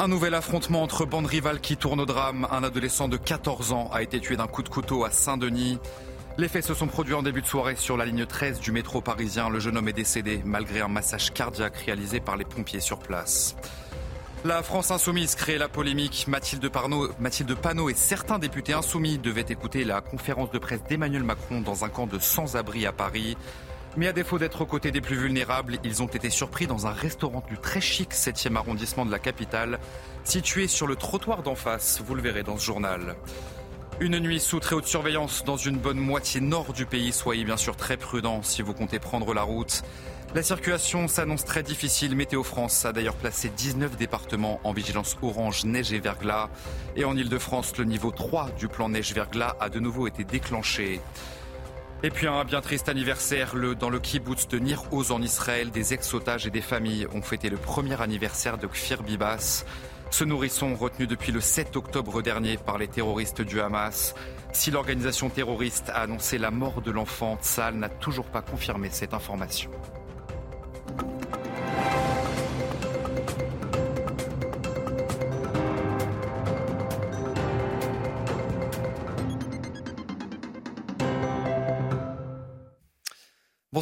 Un nouvel affrontement entre bandes rivales qui tourne au drame. Un adolescent de 14 ans a été tué d'un coup de couteau à Saint-Denis. Les faits se sont produits en début de soirée sur la ligne 13 du métro parisien. Le jeune homme est décédé malgré un massage cardiaque réalisé par les pompiers sur place. La France insoumise crée la polémique. Mathilde, Mathilde Panot et certains députés insoumis devaient écouter la conférence de presse d'Emmanuel Macron dans un camp de sans-abri à Paris. Mais à défaut d'être aux côtés des plus vulnérables, ils ont été surpris dans un restaurant du très chic 7e arrondissement de la capitale, situé sur le trottoir d'en face, vous le verrez dans ce journal. Une nuit sous très haute surveillance dans une bonne moitié nord du pays, soyez bien sûr très prudents si vous comptez prendre la route. La circulation s'annonce très difficile. Météo France a d'ailleurs placé 19 départements en vigilance orange neige et verglas. Et en Ile-de-France, le niveau 3 du plan neige-verglas a de nouveau été déclenché. Et puis un bien triste anniversaire le, dans le kibbutz de Nir Oz en Israël. Des ex-otages et des familles ont fêté le premier anniversaire de Kfir Bibas. Ce nourrisson retenu depuis le 7 octobre dernier par les terroristes du Hamas. Si l'organisation terroriste a annoncé la mort de l'enfant, Tzal n'a toujours pas confirmé cette information.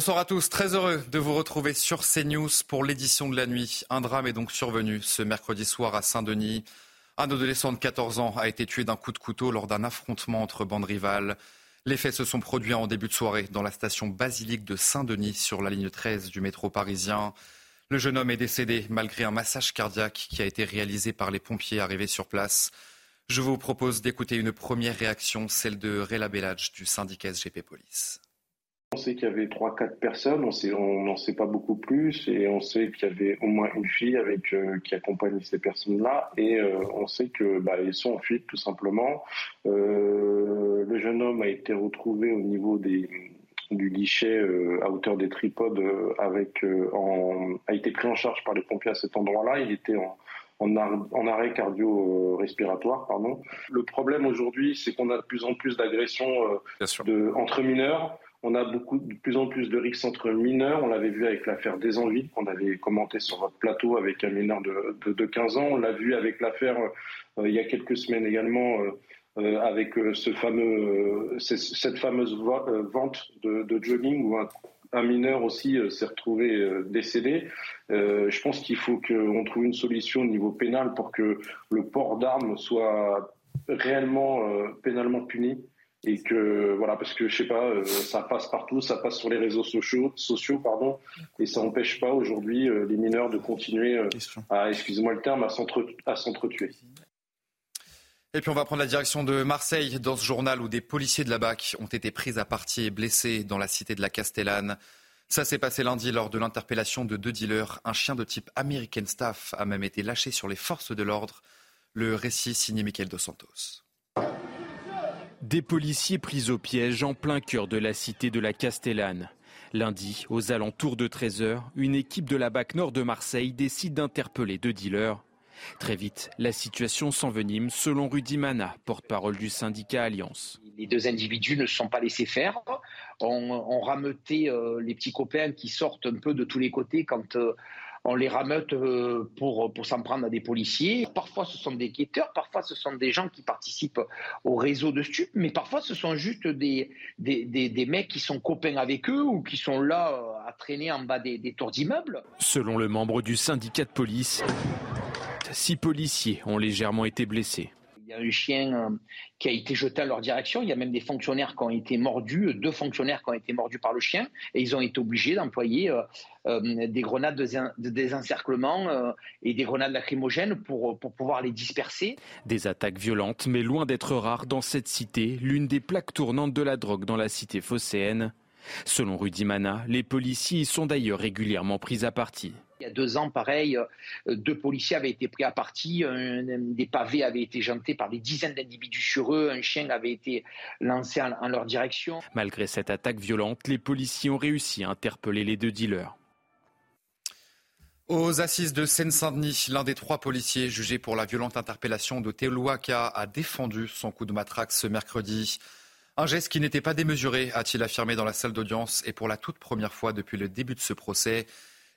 Bonsoir à tous, très heureux de vous retrouver sur CNews pour l'édition de la nuit. Un drame est donc survenu ce mercredi soir à Saint-Denis. Un adolescent de 14 ans a été tué d'un coup de couteau lors d'un affrontement entre bandes rivales. Les faits se sont produits en début de soirée dans la station basilique de Saint-Denis sur la ligne 13 du métro parisien. Le jeune homme est décédé malgré un massage cardiaque qui a été réalisé par les pompiers arrivés sur place. Je vous propose d'écouter une première réaction, celle de Rela Belladj du syndicat SGP Police. On sait qu'il y avait trois, quatre personnes, on n'en sait pas beaucoup plus, et on sait qu'il y avait au moins une fille avec euh, qui accompagne ces personnes-là, et euh, on sait que bah, ils sont en fuite tout simplement. Euh, le jeune homme a été retrouvé au niveau des, du guichet à hauteur des tripodes, avec en, a été pris en charge par les pompiers à cet endroit-là. Il était en en, en, arrêt cardio-respiratoire. Pardon. Le problème aujourd'hui, c'est qu'on a de plus en plus d'agressions euh, entre mineurs. On a beaucoup, de plus en plus de rixes entre mineurs. On l'avait vu avec l'affaire des envies qu'on avait commenté sur votre plateau avec un mineur de, de, de 15 ans. On l'a vu avec l'affaire euh, il y a quelques semaines également euh, euh avec ce cette fameuse vente de, jogging où un mineur aussi s'est retrouvé décédé. je pense qu'il faut qu'on trouve une solution au niveau pénal pour que le port d'armes soit réellement pénalement puni et que voilà parce que je sais pas euh, ça passe partout ça passe sur les réseaux sociaux sociaux pardon et ça n'empêche pas aujourd'hui euh, les mineurs de continuer euh, à excusez-moi le terme à s'entretuer et puis on va prendre la direction de Marseille dans ce journal où des policiers de la BAC ont été pris à partie et blessés dans la cité de la Castellane. Ça s'est passé lundi lors de l'interpellation de deux dealers. Un chien de type American Staff a même été lâché sur les forces de l'ordre. Le récit signé Michael Dos Santos. Des policiers pris au piège en plein cœur de la cité de la Castellane. Lundi, aux alentours de 13h, une équipe de la BAC Nord de Marseille décide d'interpeller deux dealers. Très vite, la situation s'envenime selon Rudy Mana, porte-parole du syndicat Alliance. Les deux individus ne se sont pas laissés faire, on rameuté euh, les petits copains qui sortent un peu de tous les côtés quand euh, on les rameute euh, pour, s'en prendre à des policiers. Parfois, ce sont des guetteurs, parfois, ce sont des gens qui participent au réseau de stupes, mais parfois, ce sont juste des, des, des, mecs qui sont copains avec eux ou qui sont là euh, à traîner en bas des, des tours d'immeubles. Selon le membre du syndicat de police, six policiers ont légèrement été blessés. Il y a un chien euh, qui a été jeté à leur direction. Il y a même des fonctionnaires qui ont été mordus, deux fonctionnaires qui ont été mordus par le chien, et ils ont été obligés d'employer euh, euh, des grenades de, désencerclement et des grenades lacrymogènes pour, pour pouvoir les disperser. Des attaques violentes, mais loin d'être rares dans cette cité, l'une des plaques tournantes de la drogue dans la cité phocéenne. Selon Rudy Mana, les policiers y sont d'ailleurs régulièrement pris à partie. Il y a deux ans, pareil, euh, deux policiers avaient été pris à partie, des pavés avaient été jantés par des dizaines d'individus sur eux, un chien avait été lancé en leur direction. Malgré cette attaque violente, les policiers ont réussi à interpeller les deux dealers. Aux assises de Seine-Saint-Denis, l'un des trois policiers jugés pour la violente interpellation de Teoluaka a défendu son coup de matraque ce mercredi. Un geste qui n'était pas démesuré, a-t-il affirmé dans la salle d'audience, et pour la toute première fois depuis le début de ce procès.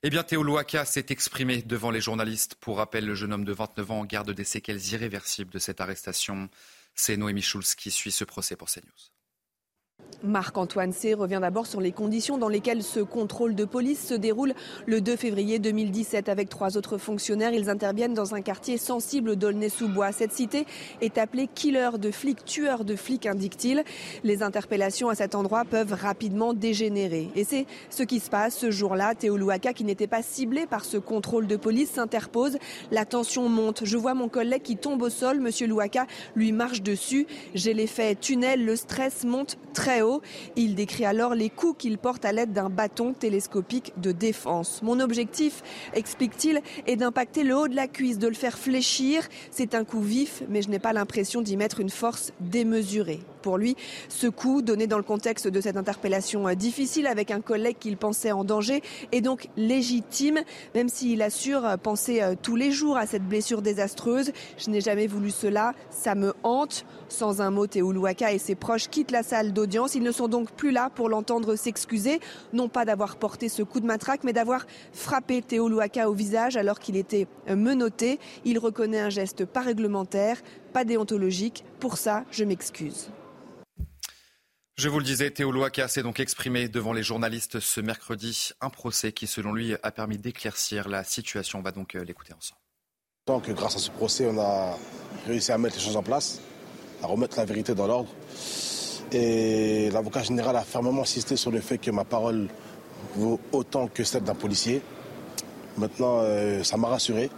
Eh bien, Teoluaka s'est exprimé devant les journalistes. Pour rappel, le jeune homme de 29 ans garde des séquelles irréversibles de cette arrestation. C'est Noémie Schulz qui suit ce procès pour CNews. Marc-Antoine C. revient d'abord sur les conditions dans lesquelles ce contrôle de police se déroule le 2 février 2017 avec trois autres fonctionnaires. Ils interviennent dans un quartier sensible d'Aulnay-sous-Bois. Cette cité est appelée killer de flics, tueur de flics, indique-t-il. Les interpellations à cet endroit peuvent rapidement dégénérer. Et c'est ce qui se passe ce jour-là. Théo Louaka, qui n'était pas ciblé par ce contrôle de police, s'interpose. La tension monte. Je vois mon collègue qui tombe au sol. Monsieur Louaka lui marche dessus. J'ai l'effet tunnel. Le stress monte très Il décrit alors les coups qu'il porte à l'aide d'un bâton télescopique de défense. Mon objectif, explique-t-il, est d'impacter le haut de la cuisse, de le faire fléchir. C'est un coup vif, mais je n'ai pas l'impression d'y mettre une force démesurée. Pour lui, ce coup, donné dans le contexte de cette interpellation euh, difficile avec un collègue qu'il pensait en danger, est donc légitime, même s'il assure euh, penser euh, tous les jours à cette blessure désastreuse. Je n'ai jamais voulu cela, ça me hante. Sans un mot, Théo Louaka et ses proches quittent la salle d'audience. Ils ne sont donc plus là pour l'entendre s'excuser, non pas d'avoir porté ce coup de matraque, mais d'avoir frappé Théo Louaka au visage alors qu'il était menotté. Il reconnaît un geste pas réglementaire, pas déontologique. Pour ça, je m'excuse. Je vous le disais, Théo Louaka s'est donc exprimé devant les journalistes ce mercredi. Un procès qui, selon lui, a permis d'éclaircir la situation. On va donc euh, l'écouter ensemble. Tant que grâce à ce procès, on a réussi à mettre les choses en place, à remettre la vérité dans l'ordre. Et l'avocat général a fermement insisté sur le fait que ma parole vaut autant que celle d'un policier. Maintenant, euh, ça m'a rassuré.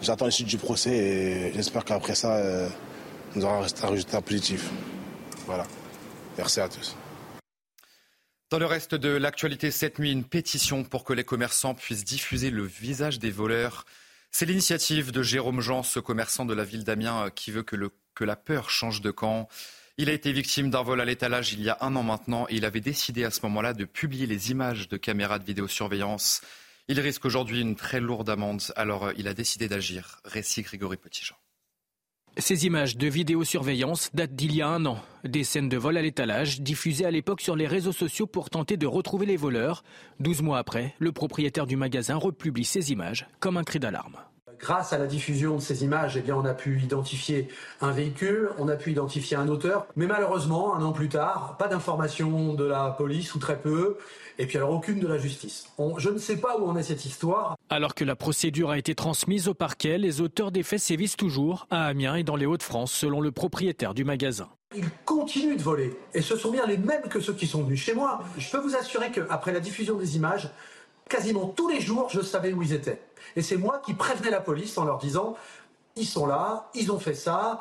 J'attends suite du procès et j'espère qu'après ça, euh, nous aurons un résultat positif. Voilà. Merci à tous. Dans le reste de l'actualité cette nuit, une pétition pour que les commerçants puissent diffuser le visage des voleurs. C'est l'initiative de Jérôme Jean, ce commerçant de la ville d'Amiens, euh, qui veut que, que la peur change de camp. Il a été victime d'un vol à l'étalage il y a un an maintenant et il avait décidé à ce moment-là de publier les images de caméras de vidéosurveillance. Il risque aujourd'hui une très lourde amende, alors euh, il a décidé d'agir. Récit Grégory Petitjean. Ces images de vidéosurveillance datent d'il y a un an. Des scènes de vol à l'étalage, diffusées à l'époque sur les réseaux sociaux pour tenter de retrouver les voleurs. Douze mois après, le propriétaire du magasin republie ces images comme un cri d'alarme. Grâce à la diffusion de ces images, eh bien, on a pu identifier un véhicule, on a pu identifier un auteur, mais malheureusement, un an plus tard, pas d'information de la police ou très peu, et puis alors aucune de la justice. je ne sais pas où en est cette histoire. Alors que la procédure a été transmise au parquet, les auteurs des faits sévissent toujours à Amiens et dans les Hauts-de-France, selon le propriétaire du magasin. Ils continuent de voler, et ce sont bien les mêmes que ceux qui sont venus chez moi. Je peux vous assurer qu'après la diffusion des images, quasiment tous les jours, je savais où ils étaient. Et c'est moi qui prévenais la police en leur disant ils sont là, ils ont fait ça.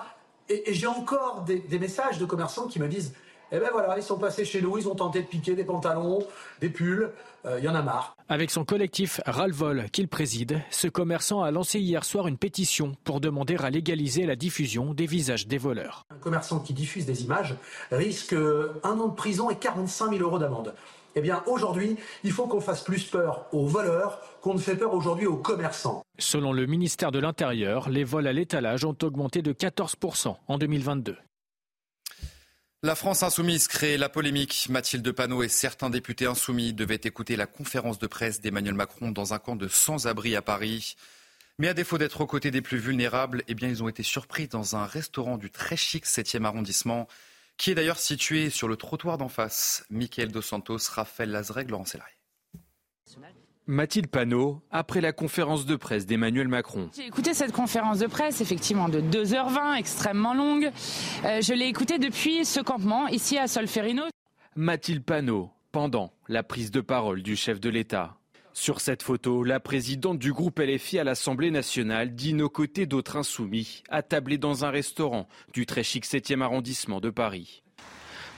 Et, j'ai encore des, messages de commerçants qui me disent eh ben voilà, ils sont passés chez nous, ils ont tenté de piquer des pantalons, des pulls, euh, il y en a marre. Avec son collectif Ralvol qu'il préside, ce commerçant a lancé hier soir une pétition pour demander à légaliser la diffusion des visages des voleurs. Un commerçant qui diffuse des images risque un an de prison et 45 000 euros d'amende. Eh bien, aujourd'hui, il faut qu'on fasse plus peur aux voleurs qu'on ne fait peur aujourd'hui aux commerçants. Selon le ministère de l'Intérieur, les vols à l'étalage ont augmenté de 14% en 2022. La France insoumise crée la polémique. Mathilde Panot et certains députés insoumis devaient écouter la conférence de presse d'Emmanuel Macron dans un camp de sans-abri à Paris. Mais à défaut d'être aux côtés des plus vulnérables, eh bien, ils ont été surpris dans un restaurant du très chic 7e arrondissement qui est d'ailleurs situé sur le trottoir d'en face. Michael Dos Santos, Raphaël Lazreg, Laurent Sélarié. Mathilde Panot, après la conférence de presse d'Emmanuel Macron. J'ai écouté cette conférence de presse, effectivement, de 2h20, extrêmement longue. Euh, je l'ai écoutée depuis ce campement, ici à Solferino. Mathilde Panot, pendant la prise de parole du chef de l'État. Sur cette photo, la présidente du groupe LFI à l'Assemblée nationale dîne aux côtés d'autres insoumis, attablés dans un restaurant du très chic 7e arrondissement de Paris.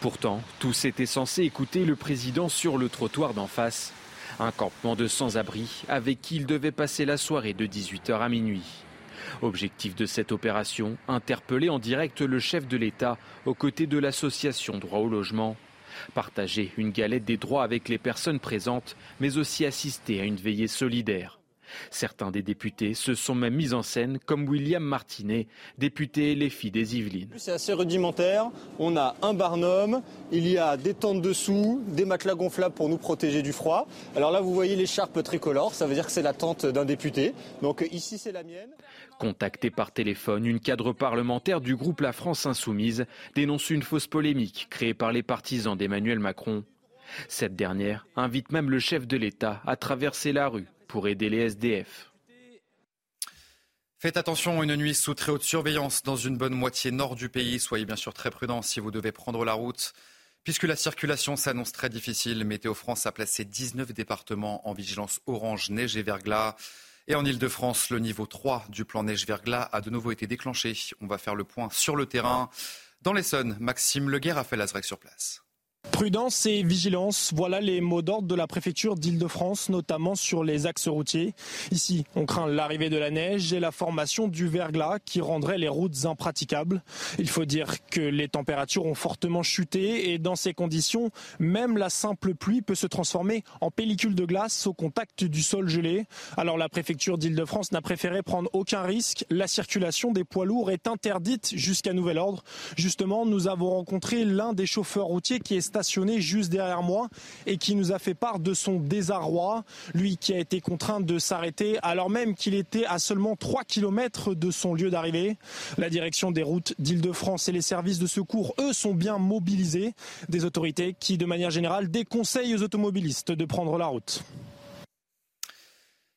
Pourtant, tous étaient censés écouter le président sur le trottoir d'en face. Un campement de sans-abri avec qui il devait passer la soirée de 18h à minuit. Objectif de cette opération, interpeller en direct le chef de l'État aux côtés de l'association Droit au logement. Partager une galette des droits avec les personnes présentes, mais aussi assister à une veillée solidaire. Certains des députés se sont même mis en scène, comme William Martinet, député Les Filles des Yvelines. C'est assez rudimentaire. On a un barnum, il y a des tentes dessous, des matelas gonflables pour nous protéger du froid. Alors là, vous voyez l'écharpe tricolore, ça veut dire que c'est la tente d'un député. Donc ici, c'est la mienne. Contactée par téléphone, une cadre parlementaire du groupe La France Insoumise dénonce une fausse polémique créée par les partisans d'Emmanuel Macron. Cette dernière invite même le chef de l'État à traverser la rue pour aider les SDF. Faites attention, une nuit sous très haute surveillance dans une bonne moitié nord du pays. Soyez bien sûr très prudents si vous devez prendre la route. Puisque la circulation s'annonce très difficile, Météo France a placé 19 départements en vigilance orange, neige et verglas. Et en Ile-de-France, le niveau 3 du plan neige-verglas a de nouveau été déclenché. On va faire le point sur le terrain. Dans l'Essonne, Maxime Leguer a fait l'Azrec sur place. Prudence et vigilance, voilà les mots d'ordre de la préfecture d'Île-de-France, notamment sur les axes routiers. Ici, on craint l'arrivée de la neige et la formation du verglas qui rendrait les routes impraticables. Il faut dire que les températures ont fortement chuté et dans ces conditions, même la simple pluie peut se transformer en pellicule de glace au contact du sol gelé. Alors la préfecture d'Île-de-France n'a préféré prendre aucun risque. La circulation des poids lourds est interdite jusqu'à nouvel ordre. Justement, nous avons rencontré l'un des chauffeurs routiers qui est juste derrière moi et qui nous a fait part de son désarroi. Lui qui a été contraint de s'arrêter alors même qu'il était à seulement 3 km de son lieu d'arrivée. La direction des routes d'Île-de-France et les services de secours, eux, sont bien mobilisés. Des autorités qui, de manière générale, déconseillent aux automobilistes de prendre la route.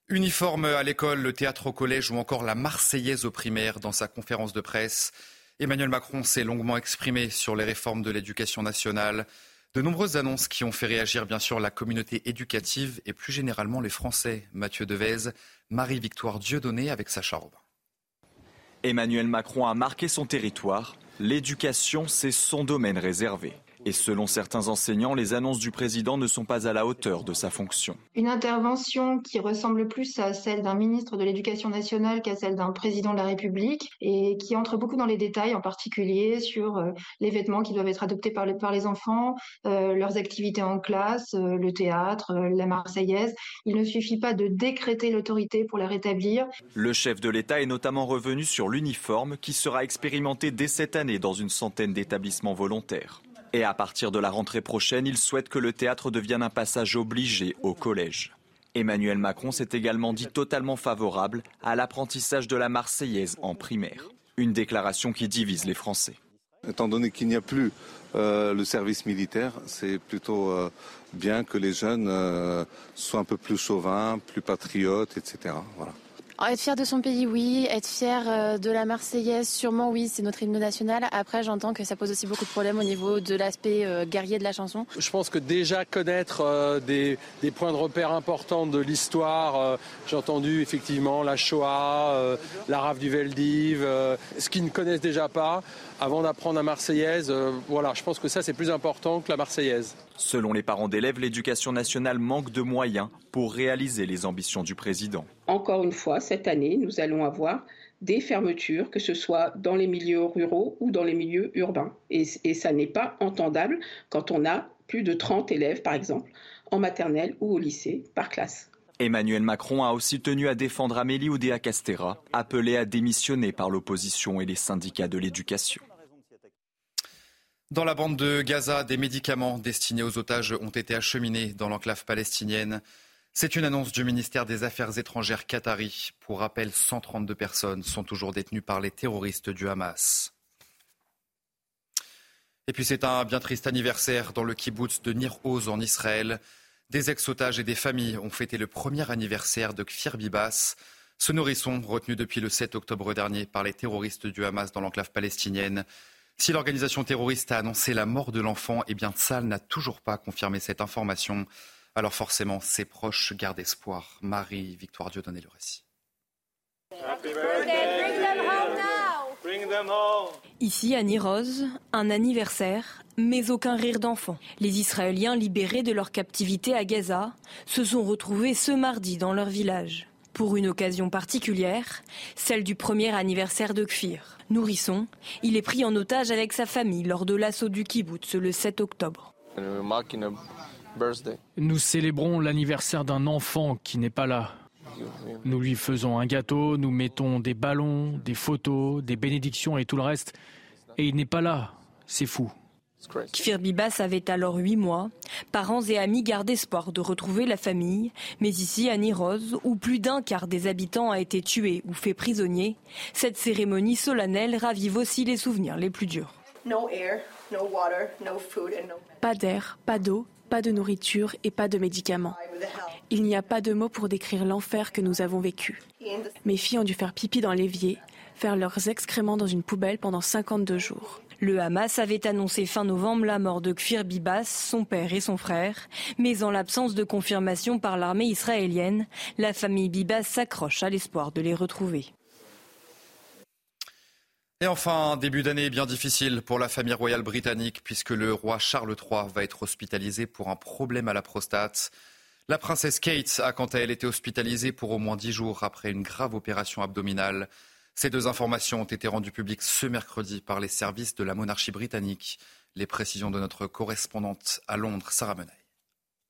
Uniforme à l'école, le théâtre au collège ou encore la Marseillaise au primaire dans sa conférence de presse. Emmanuel Macron s'est longuement exprimé sur les réformes de l'éducation nationale. De nombreuses annonces qui ont fait réagir bien sûr la communauté éducative et plus généralement les Français. Mathieu Devez, Marie-Victoire Dieudonné avec Sacha Robin. Emmanuel Macron a marqué son territoire. L'éducation, c'est son domaine réservé. Et selon certains enseignants, les annonces du président ne sont pas à la hauteur de sa fonction. Une intervention qui ressemble plus à celle d'un ministre de l'Éducation nationale qu'à celle d'un président de la République et qui entre beaucoup dans les détails, en particulier sur euh, les vêtements qui doivent être adoptés par les, par les enfants, euh, leurs activités en classe, euh, le théâtre, la Marseillaise. Il ne suffit pas de décréter l'autorité pour la rétablir. Le chef de l'État est notamment revenu sur l'uniforme qui sera expérimenté dès cette année dans une centaine d'établissements volontaires. Et à partir de la rentrée prochaine, il souhaite que le théâtre devienne un passage obligé au collège. Emmanuel Macron s'est également dit totalement favorable à l'apprentissage de la Marseillaise en primaire. Une déclaration qui divise les Français. Étant donné qu'il n'y a plus euh, le service militaire, c'est plutôt euh, bien que les jeunes euh, soient un peu plus chauvins, plus patriotes, etc. Voilà. Être fier de son pays, oui. Être fier euh, de la Marseillaise, sûrement, oui. C'est notre hymne national. Après, j'entends que ça pose aussi beaucoup de problèmes au niveau de l'aspect euh, guerrier de la chanson. Je pense que déjà connaître euh, des, points de repère importants de l'histoire, j'ai entendu effectivement la Shoah, la rave du Veldiv, ce qu'ils ne connaissent déjà pas, avant d'apprendre la Marseillaise, voilà, je pense que ça c'est plus important que la Marseillaise. Selon les parents d'élèves, l'éducation nationale manque de moyens pour réaliser les ambitions du président. Encore une fois, cette année, nous allons avoir des fermetures, que ce soit dans les milieux ruraux ou dans les milieux urbains. Et, ça n'est pas entendable quand on a plus de 30 élèves, par exemple, en maternelle ou au lycée par classe. Emmanuel Macron a aussi tenu à défendre Amélie Oudéa-Castera, appelée à démissionner par l'opposition et les syndicats de l'éducation. Dans la bande de Gaza, des médicaments destinés aux otages ont été acheminés dans l'enclave palestinienne. C'est une annonce du ministère des Affaires étrangères qatari. Pour rappel, 132 personnes sont toujours détenues par les terroristes du Hamas. Et puis c'est un bien triste anniversaire dans le kibbutz de Nir Oz en Israël. Des ex-otages et des familles ont fêté le premier anniversaire de Kfir Bibas, ce nourrisson retenu depuis le 7 octobre dernier par les terroristes du Hamas dans l'enclave palestinienne. Si l'organisation terroriste a annoncé la mort de l'enfant, eh bien Tsal n'a toujours pas confirmé cette information. Alors forcément, ses proches gardent espoir. Marie, Victoire Dieu, donnez le récit. Ici, à Niroz, un anniversaire, mais aucun rire d'enfant. Les Israéliens libérés de leur captivité à Gaza se sont retrouvés ce mardi dans leur village. Pour une occasion particulière, celle du premier anniversaire de Kfir. Nourrisson, il est pris en otage avec sa famille lors de l'assaut du kibbutz le 7 octobre. Nous célébrons l'anniversaire d'un enfant qui n'est pas là. Nous lui faisons un gâteau, nous mettons des ballons, des photos, des bénédictions et tout le reste. Et il n'est pas là. C'est fou. Kfir Bibas avait alors huit mois. Parents et amis gardent espoir de retrouver la famille. Mais ici, à Niroz, où plus d'un quart des habitants a été tué ou fait prisonnier, cette cérémonie solennelle ravive aussi les souvenirs les plus durs. Pas d'air, pas d'eau, pas de nourriture et pas de médicaments. Il n'y a pas de mots pour décrire l'enfer que nous avons vécu. Mes filles ont dû faire pipi dans l'évier, faire leurs excréments dans une poubelle pendant 52 jours. Le Hamas avait annoncé fin novembre la mort de Kfir Bibas, son père et son frère, mais en l'absence de confirmation par l'armée israélienne, la famille Bibas s'accroche à l'espoir de les retrouver. Et enfin, début d'année bien difficile pour la famille royale britannique puisque le roi Charles III va être hospitalisé pour un problème à la prostate. La princesse Kate a quant à elle été hospitalisée pour au moins dix jours après une grave opération abdominale. Ces deux informations ont été rendues publiques ce mercredi par les services de la monarchie britannique. Les précisions de notre correspondante à Londres, Sarah Menaille.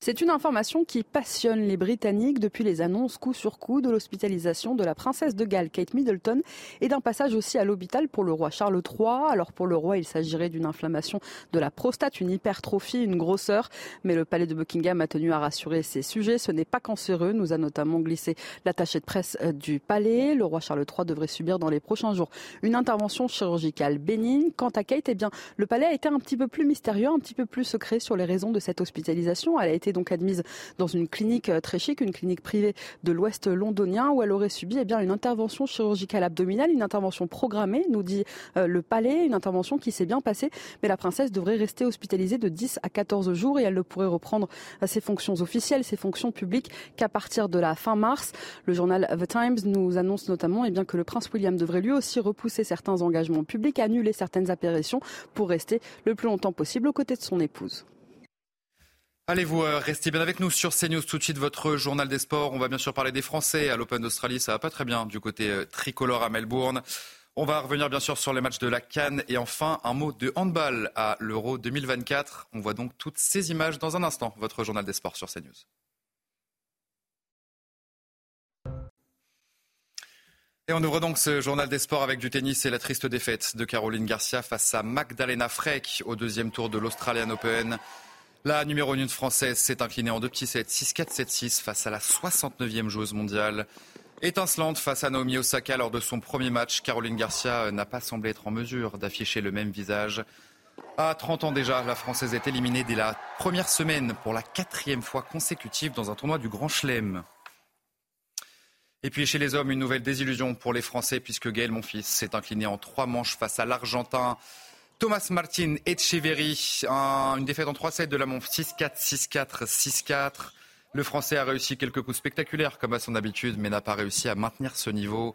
C'est une information qui passionne les Britanniques depuis les annonces coup sur coup de l'hospitalisation de la princesse de Galles, Kate Middleton, et d'un passage aussi à l'hôpital pour le roi Charles III. Alors pour le roi, il s'agirait d'une inflammation de la prostate, une hypertrophie, une grosseur. Mais le palais de Buckingham a tenu à rassurer ses sujets. Ce n'est pas cancéreux, nous a notamment glissé l'attaché de presse euh, du palais. Le roi Charles III devrait subir dans les prochains jours une intervention chirurgicale bénigne. Quant à Kate, eh bien, le palais a été un petit peu plus mystérieux, un petit peu plus secret sur les raisons de cette hospitalisation. Donc admise dans une clinique euh, très chic, une clinique privée de l'Ouest londonien, où elle aurait subi eh une intervention chirurgicale abdominale, une intervention programmée, nous dit euh, le palais, une intervention qui s'est bien passée, mais la princesse devrait rester hospitalisée de 10 à 14 jours et elle ne pourrait reprendre euh, ses fonctions officielles, ses fonctions publiques qu'à partir de la fin mars. Le journal The Times nous annonce notamment eh que le prince William devrait lui aussi repousser certains engagements publics, annuler certaines apparitions pour rester le plus longtemps possible aux côtés de son épouse. Allez-vous euh, rester bien avec nous sur CNews tout de suite, votre journal des sports. On va bien sûr parler des Français à l'Open d'Australie. Ça va pas très bien du côté euh, tricolore à Melbourne. On va revenir bien sûr sur les matchs de la Cannes et enfin un mot de handball à l'Euro 2024. On voit donc toutes ces images dans un instant. Votre journal des sports sur CNews. Et on ouvre donc ce journal des sports avec du tennis et la triste défaite de Caroline Garcia face à Magdalena Freck au deuxième tour de l'Australian Open. La numéro 1 française s'est inclinée en deux petits sets, 6-4, 7-6 face à la 69e joueuse mondiale. Étincelante face à Naomi Osaka lors de son premier match, Caroline Garcia n'a pas semblé être en mesure d'afficher le même visage. À 30 ans déjà, la Française est éliminée dès la première semaine pour la quatrième fois consécutive dans un tournoi du Grand Chelem. Et puis chez les hommes, une nouvelle désillusion pour les Français puisque Gaël Monfils s'est incliné en trois manches face à l'Argentin. Thomas Martin Etcheverry, un, une défaite en 3-7 de la Monf 6-4, 6-4, 6-4. Le Français a réussi quelques coups spectaculaires comme à son habitude, mais n'a pas réussi à maintenir ce niveau.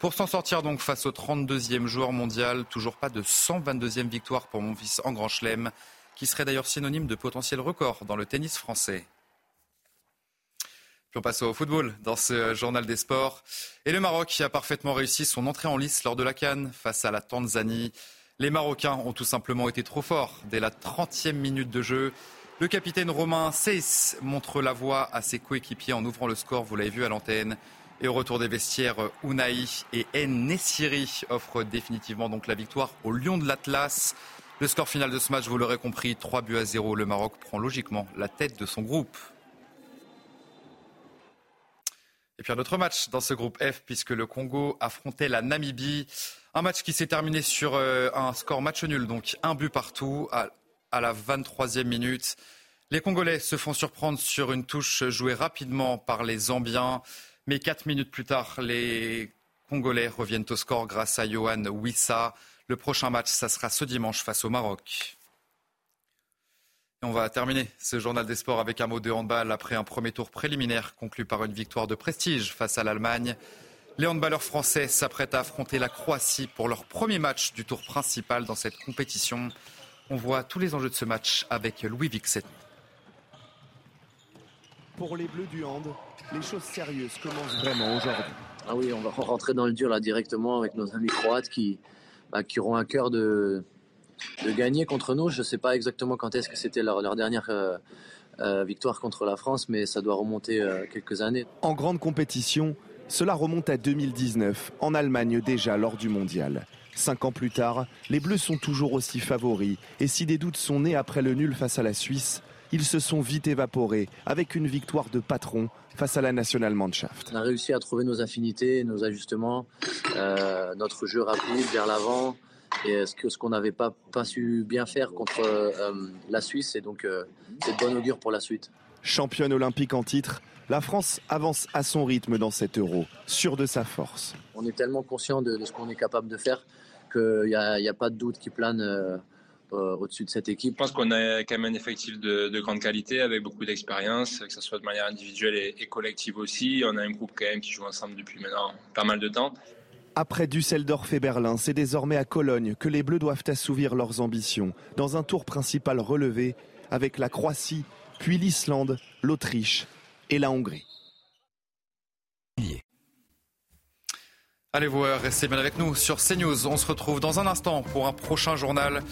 Pour s'en sortir donc face au 32e joueur mondial, toujours pas de 122e victoire pour mon fils en Grand Chelem, qui serait d'ailleurs synonyme de potentiel record dans le tennis français. Puis on passe au football dans ce journal des sports. Et le Maroc qui a parfaitement réussi son entrée en lice lors de la Cannes face à la Tanzanie. Les Marocains ont tout simplement été trop forts. Dès la 30e minute de jeu, le capitaine Romain Seyss montre la voie à ses coéquipiers en ouvrant le score, vous l'avez vu à l'antenne. Et au retour des vestiaires, Unai et Nessiri offrent définitivement donc la victoire au Lion de l'Atlas. Le score final de ce match, vous l'aurez compris, 3 buts à 0. Le Maroc prend logiquement la tête de son groupe. Et puis un autre match dans ce groupe F, puisque le Congo affrontait la Namibie. Un match qui s'est terminé sur euh, un score match nul, donc un but partout à, la 23e minute. Les Congolais se font surprendre sur une touche jouée rapidement par les Zambiens. Mais quatre minutes plus tard, les Congolais reviennent au score grâce à Johan Wissa. Le prochain match, ça sera ce dimanche face au Maroc. On va terminer ce journal des sports avec un mot de handball après un premier tour préliminaire conclu par une victoire de prestige face à l'Allemagne. Les handballeurs français s'apprêtent à affronter la Croatie pour leur premier match du tour principal dans cette compétition. On voit tous les enjeux de ce match avec Louis Vixet. Pour les Bleus du hand, les choses sérieuses commencent vraiment aujourd'hui. Ah oui, on va rentrer dans le dur là directement avec nos amis croates qui, bah, qui auront un cœur de, de gagner contre nous. Je ne sais pas exactement quand est-ce que c'était leur, dernière euh, euh, victoire contre la France, mais ça doit remonter euh, quelques années. En grande compétition, cela remonte à 2019, en Allemagne déjà lors du mondial. Cinq ans plus tard, les Bleus sont toujours aussi favoris. Et si des doutes sont nés après le nul face à la Suisse, ils se sont vite évaporés avec une victoire de patron face à la National Mannschaft. On a réussi à trouver nos affinités, nos ajustements, notre jeu rapide vers l'avant et ce qu'on ce n'avait pas, pas su bien faire contre euh, la Suisse. Et donc, euh, c'est de bon augure pour la suite. Championne olympique en titre, la France avance à son rythme dans cet euro, sûre de sa force. On est tellement conscient de, ce qu'on est capable de faire qu'il n'y a, a, pas de doute qui plane euh, au-dessus de cette équipe. Je pense qu'on a quand même un effectif de, de grande qualité avec beaucoup d'expérience, que ce soit de manière individuelle et, et, collective aussi. On a un groupe quand même qui joue ensemble depuis maintenant pas mal de temps. Après Düsseldorf et Berlin, c'est désormais à Cologne que les Bleus doivent assouvir leurs ambitions dans un tour principal relevé avec la Croatie, puis l'Islande, l'Autriche et la Hongrie. Allez voir, restez bien avec nous sur CNews. On se retrouve dans un instant pour un prochain journal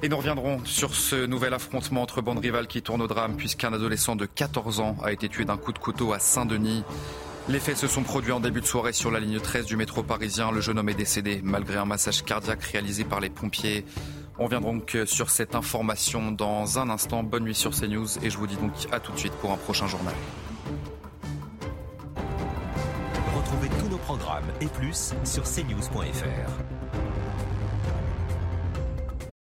et nous reviendrons sur ce nouvel affrontement entre bandes rivales qui tourne au drame puisqu'un adolescent de 14 ans a été tué d'un coup de couteau à Saint-Denis. Les faits se sont produits en début de soirée sur la ligne 13 du métro parisien. Le jeune homme est décédé malgré un massage cardiaque réalisé par les pompiers. On vient donc sur cette information dans un instant. Bonne nuit sur CNews et je vous dis donc à tout de suite pour un prochain journal. Retrouvez tous nos programmes et plus sur cnews.fr.